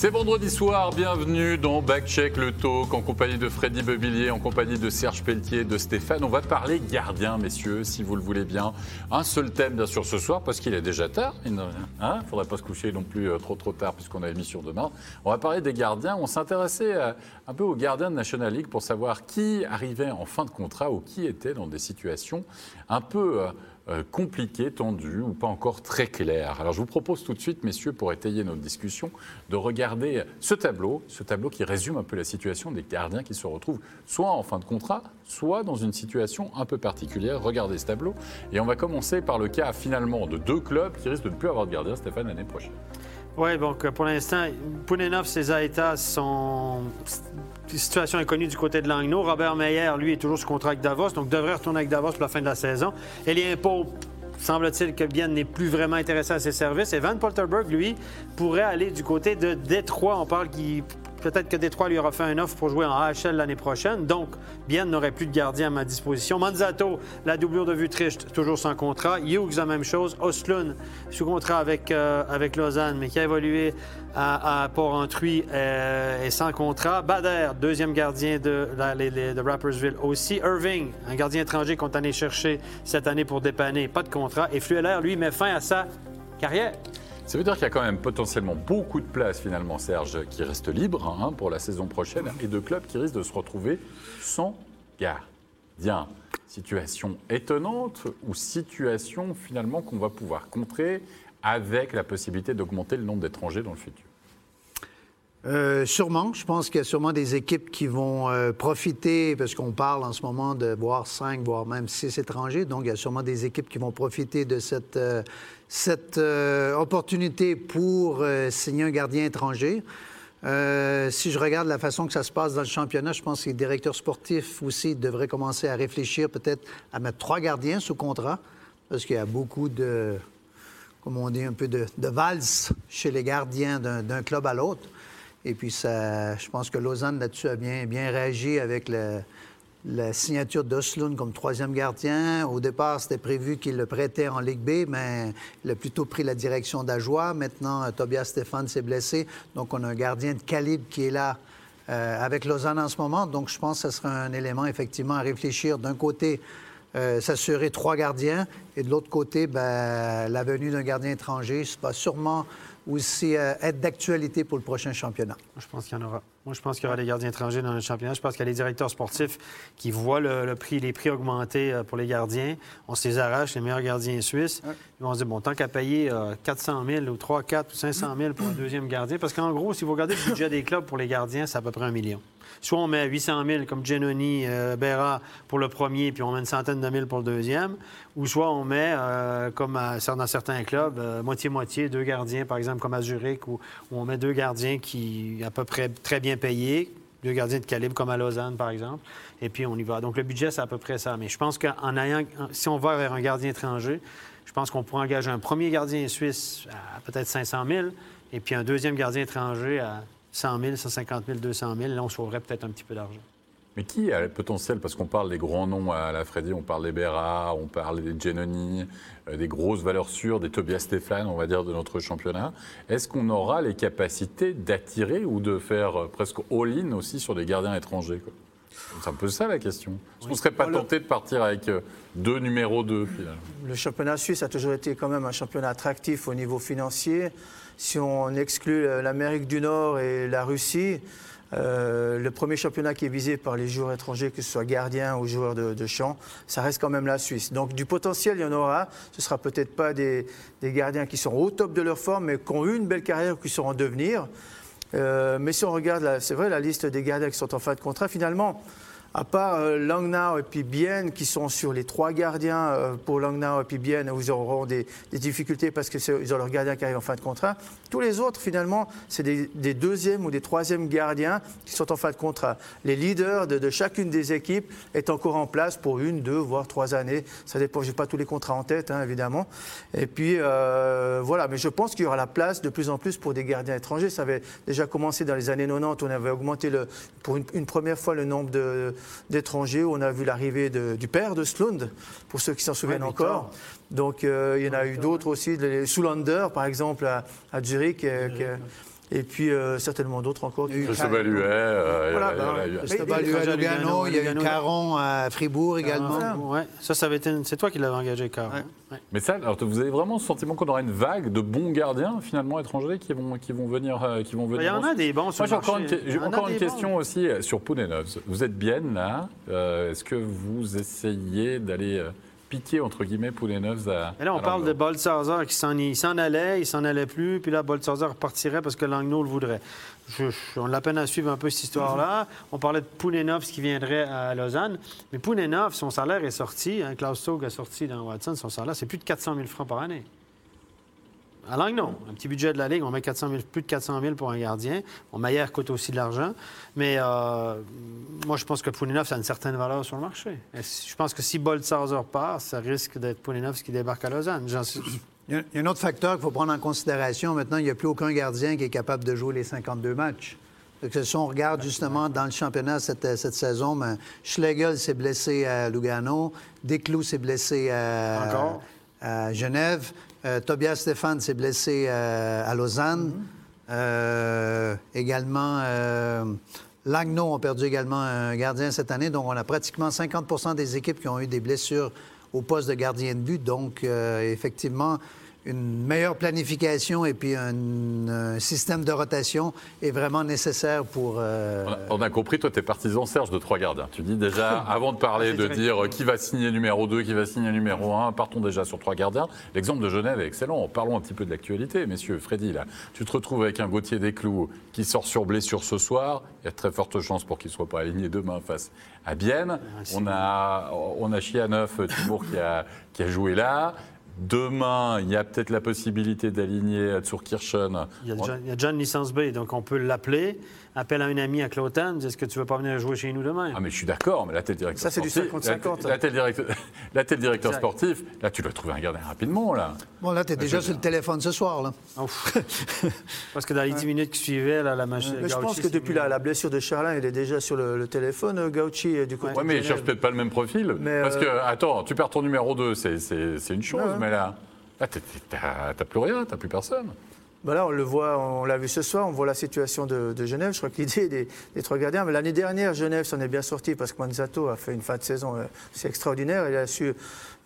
C'est vendredi soir, bienvenue dans Backcheck le Talk en compagnie de Freddy Bevillier, en compagnie de Serge Pelletier, de Stéphane. On va parler gardien, messieurs, si vous le voulez bien. Un seul thème, bien sûr, ce soir, parce qu'il est déjà tard. Il ne hein faudrait pas se coucher non plus euh, trop trop tard, puisqu'on a émission demain. On va parler des gardiens. On s'intéressait euh, un peu aux gardiens de National League pour savoir qui arrivait en fin de contrat ou qui était dans des situations un peu euh, compliqué, tendu ou pas encore très clair. Alors je vous propose tout de suite, messieurs, pour étayer notre discussion, de regarder ce tableau, ce tableau qui résume un peu la situation des gardiens qui se retrouvent soit en fin de contrat, soit dans une situation un peu particulière. Regardez ce tableau. Et on va commencer par le cas finalement de deux clubs qui risquent de ne plus avoir de gardien, Stéphane, l'année prochaine. Oui, donc pour l'instant, Pounenov, ses états sont situation inconnue du côté de Langnau. Robert Meyer, lui, est toujours sous contrat avec Davos, donc devrait retourner avec Davos pour la fin de la saison. Elien Pope, semble-t-il que Bien n'est plus vraiment intéressé à ses services. Et Van Polterberg, lui, pourrait aller du côté de Détroit. On parle qu'il Peut-être que Détroit lui aura fait un offre pour jouer en AHL l'année prochaine. Donc, Bien n'aurait plus de gardien à ma disposition. Manzato, la doublure de Vutricht, toujours sans contrat. Hughes, la même chose. Osloon, sous contrat avec, euh, avec Lausanne, mais qui a évolué à, Port-Entruy euh, et sans contrat. Bader, deuxième gardien de, de Rappersville aussi. Irving, un gardien étranger qu'on est allé chercher cette année pour dépanner, pas de contrat. Et Flueller, lui, met fin à sa carrière. Ça veut dire qu'il y a quand même potentiellement beaucoup de places finalement, Serge, qui restent libres hein, pour la saison prochaine et de clubs qui risquent de se retrouver sans gardien. Situation étonnante ou situation finalement qu'on va pouvoir contrer avec la possibilité d'augmenter le nombre d'étrangers dans le futur euh, sûrement. Je pense qu'il y a sûrement des équipes qui vont euh, profiter, parce qu'on parle en ce moment de voir cinq, voire même six étrangers. Donc, il y a sûrement des équipes qui vont profiter de cette, euh, opportunité pour signer un gardien étranger. si je regarde la façon que ça se passe dans le championnat, je pense que les directeurs sportifs aussi devraient commencer à réfléchir peut-être à mettre trois gardiens sous contrat, parce qu'il y a beaucoup de, comme on dit, un peu de, de valse chez les gardiens d'un club à l'autre. Et puis, ça, je pense que Lausanne, là-dessus, a bien, bien réagi avec la signature d'Oslund comme troisième gardien. Au départ, c'était prévu qu'il le prêtait en Ligue B, mais il a plutôt pris la direction d'Ajoie. Maintenant, Tobias Stéphane s'est blessé. Donc, on a un gardien de calibre qui est là euh, avec Lausanne en ce moment. Donc, je pense que ce sera un élément, effectivement, à réfléchir. D'un côté, euh, s'assurer trois gardiens, et de l'autre côté, ben, la venue d'un gardien étranger, c'est pas sûrement aussi euh, être d'actualité pour le prochain championnat? je pense qu'il y en aura. Moi, je pense qu'il y aura des gardiens étrangers dans le championnat. Je pense qu'il y a des directeurs sportifs qui voient le, prix, les prix augmenter euh, pour les gardiens. On se les arrache, les meilleurs gardiens suisses. Ils vont se dire, bon, tant qu'à payer 400 euh, 000 ou 3, 4 ou 500 000 pour un deuxième gardien, parce qu'en gros, si vous regardez le budget des clubs pour les gardiens, c'est à peu près un million. Soit on met 800 000 comme Genoni, euh, Berra pour le premier, puis on met une centaine de mille pour le deuxième, ou soit on met, euh, comme dans certains clubs, euh, moitié-moitié, deux gardiens, par exemple, comme à Zurich, où, on met deux gardiens qui à peu près très bien payés, deux gardiens de calibre comme à Lausanne, par exemple, et puis on y va. Donc le budget, c'est à peu près ça. Mais je pense qu'en ayant, si on va vers un gardien étranger, je pense qu'on pourrait engager un premier gardien suisse à peut-être 500 000, et puis un deuxième gardien étranger à 100 000, 150 000, 200 000. Là, on sauverait peut-être un petit peu d'argent. Mais qui a le potentiel Parce qu'on parle des grands noms à la Freddy, on parle des Berra, on parle des Genoni, euh, des grosses valeurs sûres, des Tobias Stéphane, on va dire, de notre championnat. Est-ce qu'on aura les capacités d'attirer ou de faire euh, presque all-in aussi sur des gardiens étrangers C'est un peu ça la question. Est-ce qu'on ne serait pas tenté de partir avec euh, deux numéros 2 Le championnat suisse a toujours été quand même un championnat attractif au niveau financier. Si on exclut l'Amérique du Nord et la Russie, euh, le premier championnat qui est visé par les joueurs étrangers, que ce soit gardiens ou joueurs de, champ, ça reste quand même la Suisse. Donc du potentiel, il y en aura. Ce ne sera peut-être pas des, gardiens qui sont au top de leur forme, mais qui ont eu une belle carrière ou qui seront en devenir. Euh, mais si on regarde, c'est vrai, la liste des gardiens qui sont en fin de contrat, finalement, à part euh, Langnau et puis Bienne, qui sont sur les trois gardiens euh, pour Langnau et puis Bienne, où ils auront des, difficultés parce qu'ils ont leur gardien qui arrive en fin de contrat. Tous les autres, finalement, c'est des, deuxièmes ou des troisièmes gardiens qui sont en fin de contrat. Les leaders de, chacune des équipes est encore en place pour une, deux, voire trois années. Ça dépend, je n'ai pas tous les contrats en tête, hein, évidemment. Et puis, euh, voilà, mais je pense qu'il y aura la place de plus en plus pour des gardiens étrangers. Ça avait déjà commencé dans les années 90, on avait augmenté le, pour une, une première fois le nombre de d'étrangers. On a vu l'arrivée du père de Slund, pour ceux qui s'en souviennent encore. Donc euh, il y en a eu d'autres aussi, les Soulander par exemple à, Zurich, euh, Et puis euh, certainement d'autres encore. euh, Voilà, il y a- à Lugano, il y eu. Caron à Fribourg également. voilà. Ouais. Ça, ça avait été. une- C'est toi qui l'avais engagé. Ouais. Ouais. Mais ça, alors, vous avez vraiment le sentiment qu'on aura une vague de bons gardiens finalement étrangers qui vont, qui vont venir, euh, qui vont venir. Il y en a des bons sur Moi, j'ai le encore une, j'ai en encore question aussi euh, sur Pounenovs. Vous êtes bien là. Euh, Est-ce que vous essayez d'aller piquer entre guillemets Pounenovs à. Mais là, on à parle de Boltzarzer qui s'en il s'en allait, il s'en allait plus, puis là, Boltzarzer repartirait parce que Langnaud le voudrait. Je- je- on a la peine à suivre un peu cette histoire-là. On parlait de Pounenovs qui viendrait à Lausanne. Mais Pounenovs, son salaire est sorti. Hein, Klaus Tog a sorti dans Watson, son salaire, c'est plus de 400 000 francs par année. À Langnau, un petit budget de la Ligue, on met 400 000, plus de 400 000 pour un gardien. Bon, Maillard coûte aussi de l'argent. Mais euh, moi, je pense que Poulinov, a une certaine valeur sur le marché. Et Je pense que si Boltzarzer part, ça risque d'être Poulinov qui débarque à Lausanne. Suis- Il y a- il y a un autre facteur qu'il faut prendre en considération. Maintenant, il n'y a plus aucun gardien qui est capable de jouer les 52 matchs. Donc, si on regarde justement dans le championnat cette, cette saison, ben, Schlegel s'est blessé à Lugano, Desclous s'est blessé à, Encore. à Genève, euh, Tobias Stéphane s'est blessé euh, à Lausanne. Euh, également, Langnau ont perdu également un gardien cette année. Donc, on a pratiquement 50% des équipes qui ont eu des blessures au poste de gardien de but. Donc, effectivement, une meilleure planification et puis un, un système de rotation est vraiment nécessaire pour... euh, On a, on a compris, toi, tu es partisan, Serge, de trois gardiens. Tu dis déjà, avant de parler, de dire euh, qui va signer numéro 2, qui va signer numéro 1, partons déjà sur trois gardiens. L'exemple de Genève est excellent. Parlons un petit peu de l'actualité, messieurs. Freddy, là, tu te retrouves avec un Gauthier Desclous qui sort sur blessure ce soir. Il y a de très fortes chances pour qu'il ne soit pas aligné demain face à Bienne. On a, on a Chianeuf, Thibault, qui a, qui a joué là. Demain, il y a peut-être la possibilité d'aligner Kirchen. Il y a déjà, il y a déjà une licence B, donc on peut l'appeler. Appelle à un ami à Clotan, est-ce que tu veux pas venir jouer chez nous demain? Ah mais je suis d'accord, mais là t'es le directeur Ça, c'est du sportif. 50-50. Là, là, t'es le là, t'es le directeur Exact. sportif. Là tu dois trouver un gardien rapidement là. Bon, là, tu es déjà sur le téléphone ce soir. Là. Ouf. Parce que dans les 10 minutes qui suivaient, là, la machine. Mais je pense que depuis la, la blessure de Charlin, il est déjà sur le, le téléphone, euh, Gauchi, euh, du côté Ouais, mais il Genève. cherche peut-être pas le même profil. Mais, Parce que euh, attends, tu perds ton numéro 2, c'est, c'est- c'est une chose, Ouais. mais là, là t'as plus rien, t'as plus personne. Bah là, on le voit, on l'a vu ce soir, on voit la situation de, Genève. Je crois que l'idée des, des trois gardiens. Mais l'année dernière, Genève s'en est bien sorti parce que Manzato a fait une fin de saison euh, c'est extraordinaire. Il a su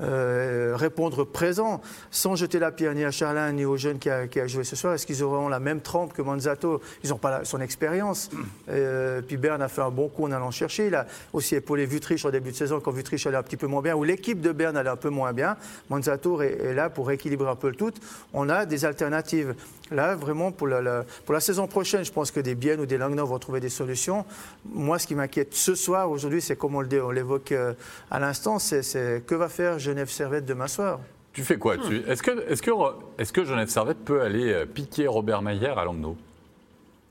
euh, répondre présent sans jeter la pierre ni à Charlin ni aux jeunes qui a, joué ce soir. Est-ce qu'ils auront la même trempe que Manzato? Ils n'ont pas son expérience. Euh, puis Berne a fait un bon coup en allant chercher. Il a aussi épaulé Vutriche au début de saison quand Vutriche allait un petit peu moins bien, ou l'équipe de Berne allait un peu moins bien. Manzato est, est là pour rééquilibrer un peu le tout. On a des alternatives. Là, vraiment, pour la, la- pour la saison prochaine, je pense que des Biennes ou des Langnau vont trouver des solutions. Moi, ce qui m'inquiète ce soir, aujourd'hui, c'est comme on l'évoque euh, à l'instant, c'est- que va faire Genève Servette demain soir? Tu fais quoi tu- Est-ce que, est-ce, que, Genève Servette peut aller euh, piquer Robert Mayer à Langnau?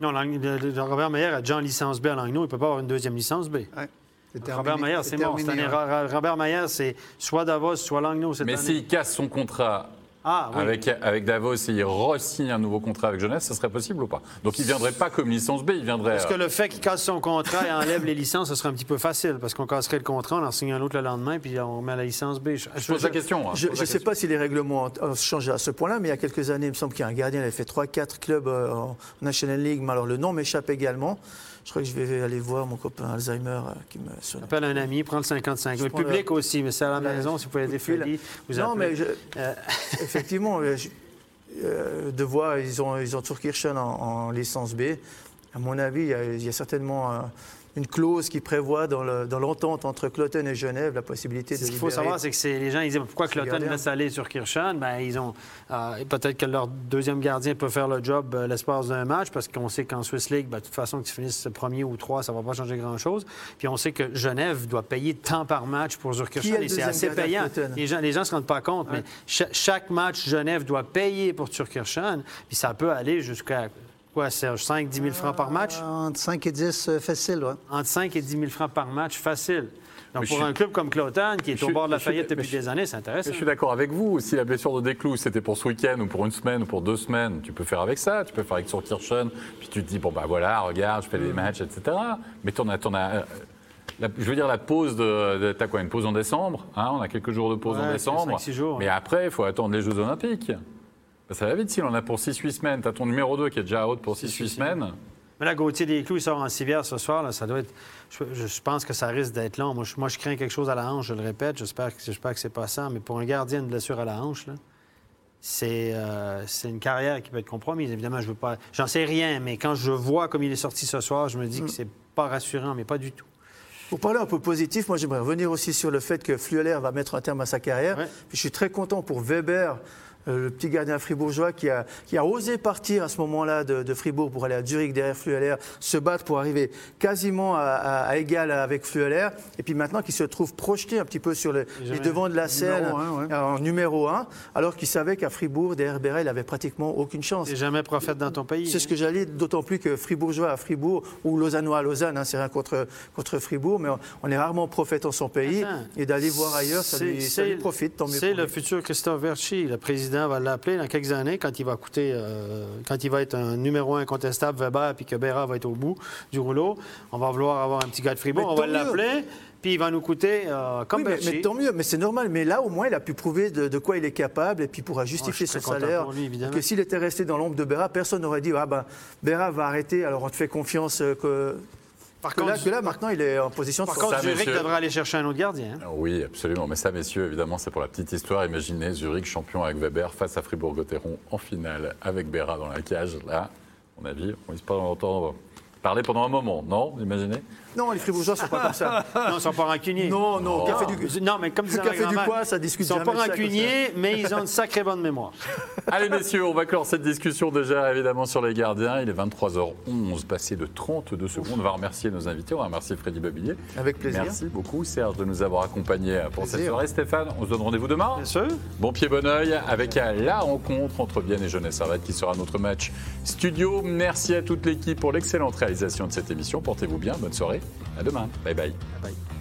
Non, Robert Meyer a déjà en licence B à Langnau, il ne peut pas avoir une deuxième licence B. Ouais, Robert. Meyer, c'est mort. Terminé, une ouais. Robert Meyer, c'est soit Davos, soit Langnau cette Mais année. s'il casse son contrat Ah, oui. avec, avec Davos et il re-signe un nouveau contrat avec Genève, ça serait possible ou pas? Donc il ne viendrait pas comme licence B, il viendrait. Est-ce que euh, le fait qu'il casse son contrat et enlève les licences, ce serait un petit peu facile? Parce qu'on casserait le contrat, on en signe un autre le lendemain, puis on remet la licence B. Je, Je pose la question. hein, Je ne sais question. pas si les règlements ont- changé à ce point-là, mais il y a quelques années, il me semble qu'il y a un gardien, il avait fait 3-4 clubs euh, en National League, mais alors le nom m'échappe également. Je crois que je vais aller voir mon copain Alzheimer euh, qui me sonne. Appelle un ami, prends le 55. Le public aussi, mais c'est à la la- maison, si vous pouvez Freddy, vous Non, appelez. mais je- Euh, effectivement, euh, je- euh, de voir, ils ont, ils ont Turkirchen en, en licence B. À mon avis, il y a, il y a certainement une clause qui prévoit dans le- dans l'entente entre Cloten et Genève la possibilité de Ce qu'il faut savoir, c'est que les gens ils disent pourquoi gardien. laisse aller sur Kirchan ben, ils ont euh, Peut-être que leur deuxième gardien peut faire le job euh, l'espace d'un match, parce qu'on sait qu'en Swiss League, ben, de toute façon, que tu finisses premier ou trois, ça ne va pas changer grand-chose. Puis on sait que Genève doit payer tant par match pour le et c'est assez payant. Les gens ne les gens se rendent pas compte, mais cha- chaque match, Genève doit payer pour Zurkirchen, puis ça peut aller jusqu'à quoi, Serge, 5-10 000 francs par match? Entre 5 et 10, euh, facile, ouais. Entre 5 et 10 000 francs par match, facile. Donc, pour un club comme Cloton, qui est au bord de la faillite depuis des années, c'est intéressant. Je suis d'accord avec vous. Si la blessure de Desclous, c'était pour ce week-end ou pour une semaine ou pour deux semaines, tu peux faire avec ça. Tu peux faire avec son Kirchen. Puis tu te dis, bon, bah voilà, regarde, je fais Mm. des matchs, etc. Mais t'en as. t'en as, euh, la- je veux dire, la pause de. de- T'as quoi Une pause en décembre hein? On a quelques jours de pause en Ouais, décembre. cinq, six jours, Mais après, il faut attendre les Jeux Olympiques. Ça va vite s'il en a pour 6-8 semaines. T'as ton numéro 2 qui est déjà out pour 6-8 semaines. Mais là, Gauthier Desclous, il sort en civière ce soir. Là, ça doit être... je, je pense que ça risque d'être long. Moi je, moi, je crains quelque chose à la hanche, je le répète. J'espère que, j'espère que c'est pas ça. Mais pour un gardien de blessure à la hanche, là, c'est, euh, c'est une carrière qui peut être compromise. Évidemment, je veux pas. J'en sais rien, mais quand je vois comme il est sorti ce soir, je me dis que c'est pas rassurant, mais pas du tout. Pour parler un peu positif, moi j'aimerais revenir aussi sur le fait que Flueller va mettre un terme à sa carrière. Ouais. Puis je suis très content pour Weber, le petit gardien fribourgeois qui a, qui a osé partir à ce moment-là de, de Fribourg pour aller à Zurich derrière Flueller, se battre pour arriver quasiment à, à- à égal avec Flueller. Et puis maintenant qu'il se trouve projeté un petit peu sur le- les devants de la scène Numéro un, ouais. euh, en numéro un, alors qu'il savait qu'à Fribourg, derrière Berra, il avait pratiquement aucune chance. C'est jamais prophète dans ton pays. C'est ce que j'allais, d'autant plus que Fribourgeois à Fribourg ou Lausannois à Lausanne, hein, c'est rien contre, contre Fribourg, mais on, on est rarement prophète en son pays. Attends. Et d'aller voir ailleurs, ça lui, ça c'est- lui profite, tant mieux C'est le lui. futur Christophe Verchi. Le président va l'appeler dans quelques années quand il va coûter, euh, quand il va être un numéro incontestable Weber puis que Berra va être au bout du rouleau. On va vouloir avoir un petit gars de Fribourg. On va l'appeler. Puis il va nous coûter euh, comme Oui, mais, tant mieux, mais c'est normal. Mais là, au moins, il a pu prouver de, de quoi il est capable et puis pourra justifier Oh, suis son salaire. pour lui, évidemment. que s'il était resté dans l'ombre de Berra, personne n'aurait dit Ah ben, Berra va arrêter, alors on te fait confiance euh, que. Par que là, contre, que là, maintenant, il est en position de par contre Ça, Zurich messieurs. devrait aller chercher un autre gardien. hein. Oui, absolument. Mais ça, messieurs, évidemment, c'est pour la petite histoire. Imaginez Zurich champion avec Weber face à Fribourg-Gotteron en finale avec Berra dans la cage. Là, à mon avis, on risque pas d'entendre parler pendant un moment, non Imaginez? Non, les Fribourgeois ne sont pas comme ça. Non, ils sont pas rancuniers. Non, non, Oh. café du, Non, mais comme ma café du poids, ça discute Ils sont pas rancuniers, mais ils ont une sacrée bonne mémoire. Allez, messieurs, on va clore cette discussion déjà, évidemment, sur les gardiens. Il est 23h11, passé de 32 secondes. On va remercier nos invités. On va remercier Freddy Babillier. Avec plaisir. Merci beaucoup, Serge, de nous avoir accompagnés pour cette soirée. Stéphane, on se donne rendez-vous demain Bien sûr. Bon pied, bon oeil, avec la rencontre entre Vienne et Jeunesse Servette qui sera notre match studio. Merci à toute l'équipe pour l'excellente réalisation de cette émission. Portez-vous bien, bonne soirée. À demain. Bye bye. Bye.